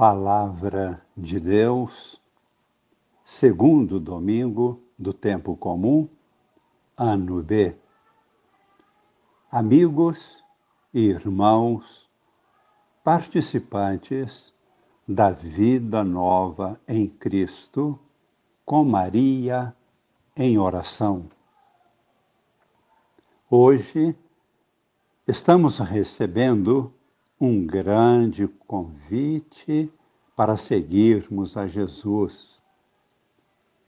Palavra de Deus, segundo domingo do tempo comum, ano B. Amigos e irmãos, participantes da vida nova em Cristo, com Maria em oração. Hoje estamos recebendo um grande convite para seguirmos a Jesus.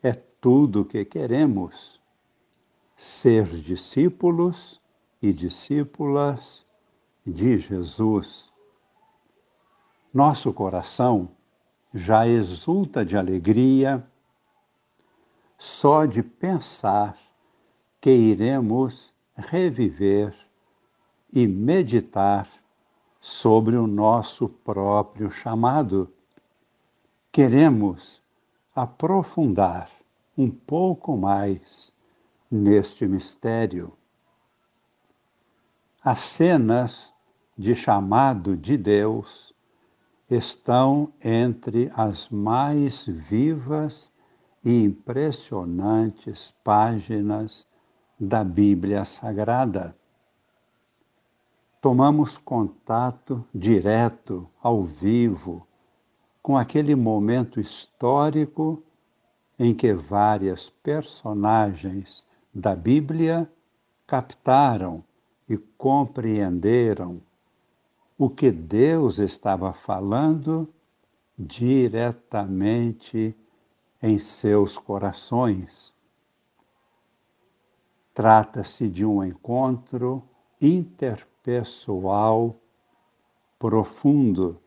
É tudo o que queremos: ser discípulos e discípulas de Jesus. Nosso coração já exulta de alegria só de pensar que iremos reviver e meditar sobre o nosso próprio chamado. Queremos aprofundar um pouco mais neste mistério. As cenas de chamado de Deus estão entre as mais vivas e impressionantes páginas da Bíblia Sagrada tomamos contato direto, ao vivo, com aquele momento histórico em que várias personagens da Bíblia captaram e compreenderam o que Deus estava falando diretamente em seus corações. Trata-se de um encontro interpessoal pessoal profundo.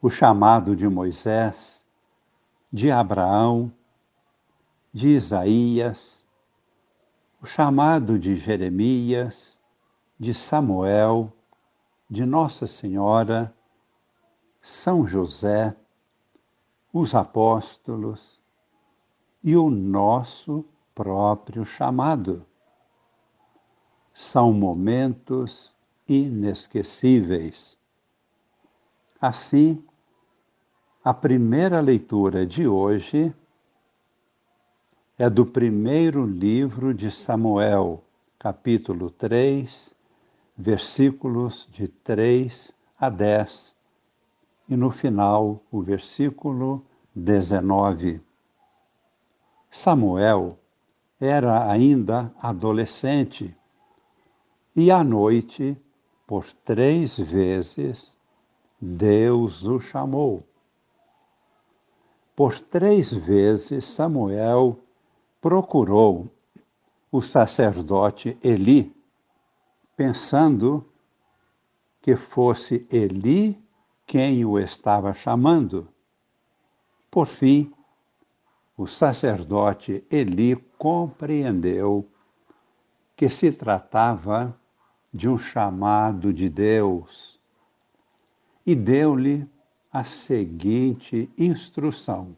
O chamado de Moisés, de Abraão, de Isaías, o chamado de Jeremias, de Samuel, de Nossa Senhora, São José, os apóstolos e o nosso próprio chamado são momentos inesquecíveis. Assim, a primeira leitura de hoje é do primeiro livro de Samuel, capítulo 3, versículos de 3 a 10, e no final o versículo 19. Samuel era ainda adolescente e à noite, por três vezes, Deus o chamou. Por três vezes Samuel procurou o sacerdote Eli, pensando que fosse Eli quem o estava chamando. Por fim, o sacerdote Eli compreendeu que se tratava de um chamado de Deus e deu-lhe a seguinte instrução: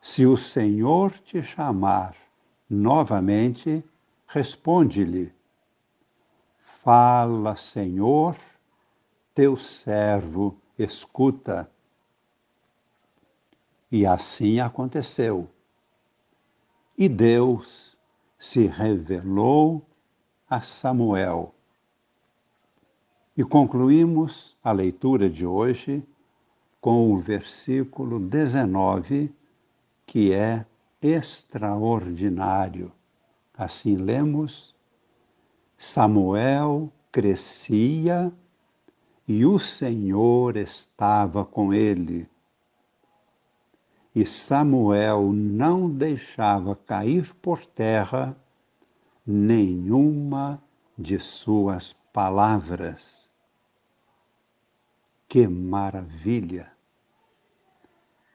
Se o Senhor te chamar novamente, responde-lhe: Fala, Senhor, teu servo escuta. E assim aconteceu. E Deus se revelou a Samuel. E concluímos a leitura de hoje com o versículo 19, que é extraordinário. Assim lemos: Samuel crescia e o Senhor estava com ele. E Samuel não deixava cair por terra nenhuma de suas palavras. Que maravilha!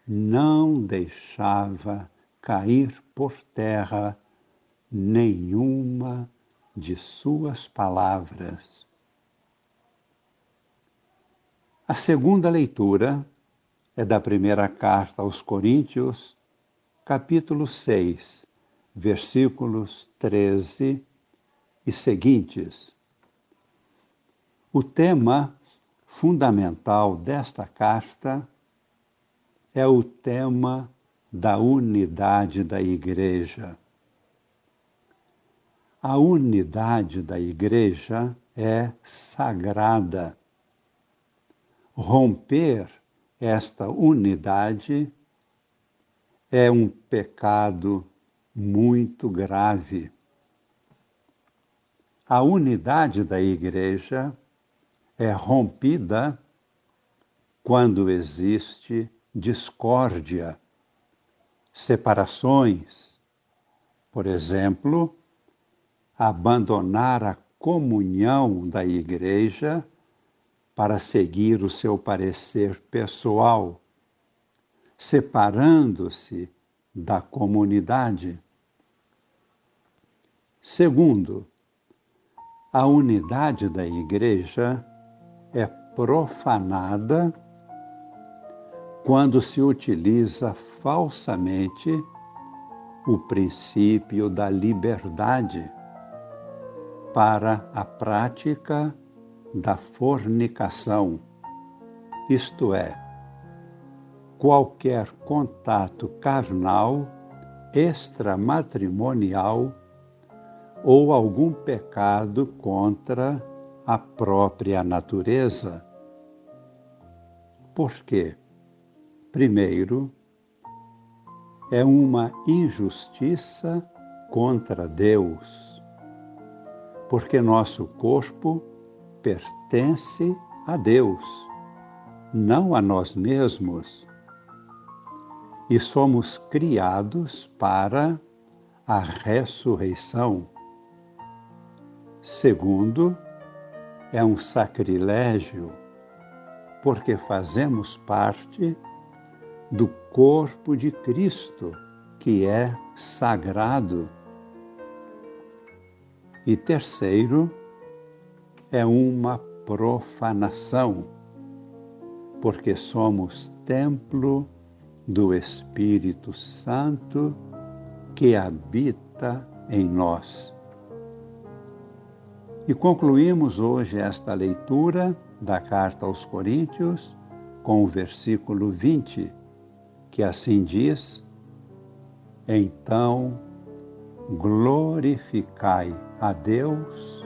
Não deixava cair por terra nenhuma de suas palavras. A segunda leitura é da primeira carta aos Coríntios, capítulo 6, versículos 13 e seguintes. O tema fundamental desta carta é o tema da unidade da Igreja. A unidade da Igreja é sagrada. Romper esta unidade é um pecado muito grave. A unidade da Igreja é rompida quando existe discórdia, separações. Por exemplo, abandonar a comunhão da igreja para seguir o seu parecer pessoal, separando-se da comunidade. Segundo, a unidade da igreja é profanada quando se utiliza falsamente o princípio da liberdade para a prática da fornicação, isto é, qualquer contato carnal extramatrimonial ou algum pecado contra a própria natureza. Por quê? Primeiro, é uma injustiça contra Deus, porque nosso corpo pertence a Deus, não a nós mesmos. E somos criados para a ressurreição. Segundo, é um sacrilégio, porque fazemos parte do corpo de Cristo, que é sagrado. E terceiro, é uma profanação, porque somos templo do Espírito Santo que habita em nós. E concluímos hoje esta leitura da carta aos Coríntios com o versículo 20, que assim diz: Então glorificai a Deus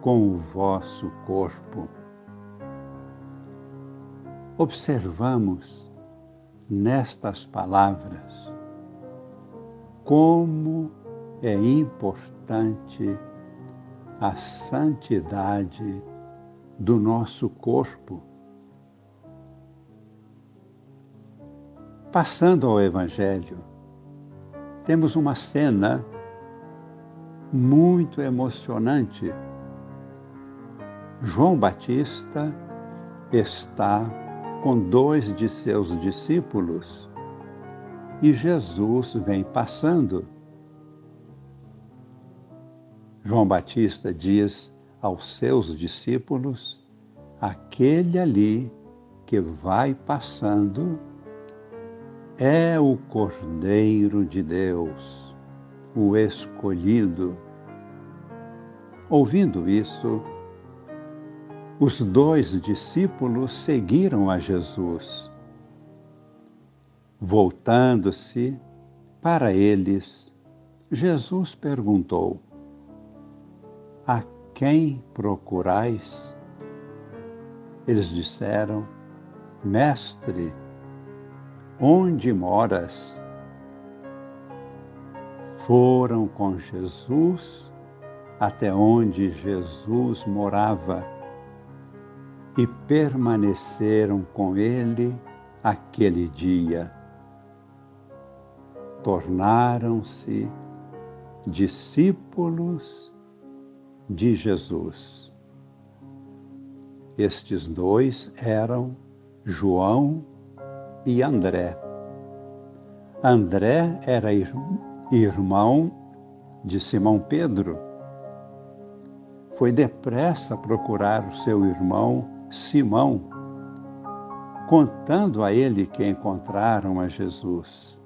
com o vosso corpo. Observamos nestas palavras como é importante a santidade do nosso corpo. Passando ao Evangelho, temos uma cena muito emocionante. João Batista está com dois de seus discípulos e Jesus vem passando. João Batista diz aos seus discípulos: aquele ali que vai passando é o Cordeiro de Deus, o escolhido. Ouvindo isso, os dois discípulos seguiram a Jesus. Voltando-se para eles, Jesus perguntou: a quem procurais? Eles disseram: Mestre, onde moras? Foram com Jesus até onde Jesus morava e permaneceram com ele aquele dia. Tornaram-se discípulos de Jesus. Estes dois eram João e André. André era irmão de Simão Pedro. Foi depressa procurar o seu irmão Simão, contando a ele que encontraram a Jesus.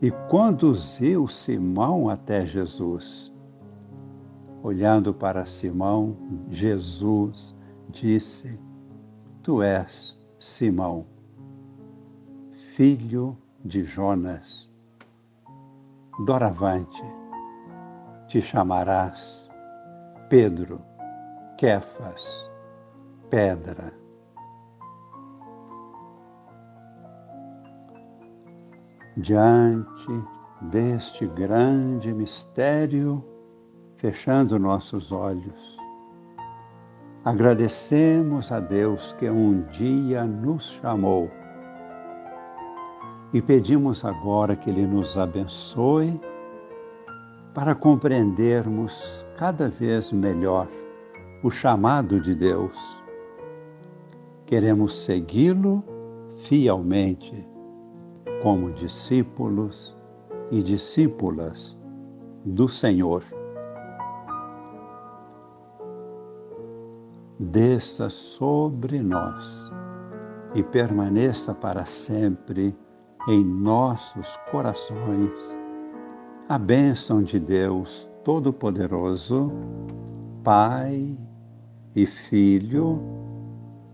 E conduziu Simão até Jesus olhando para Simão, Jesus disse: Tu és Simão, filho de Jonas. Doravante te chamarás Pedro, Kefas, pedra. Diante deste grande mistério, fechando nossos olhos, agradecemos a Deus que um dia nos chamou e pedimos agora que Ele nos abençoe para compreendermos cada vez melhor o chamado de Deus. Queremos segui-lo fielmente como discípulos e discípulas do Senhor. Desça sobre nós e permaneça para sempre em nossos corações a bênção de Deus Todo-Poderoso, Pai e Filho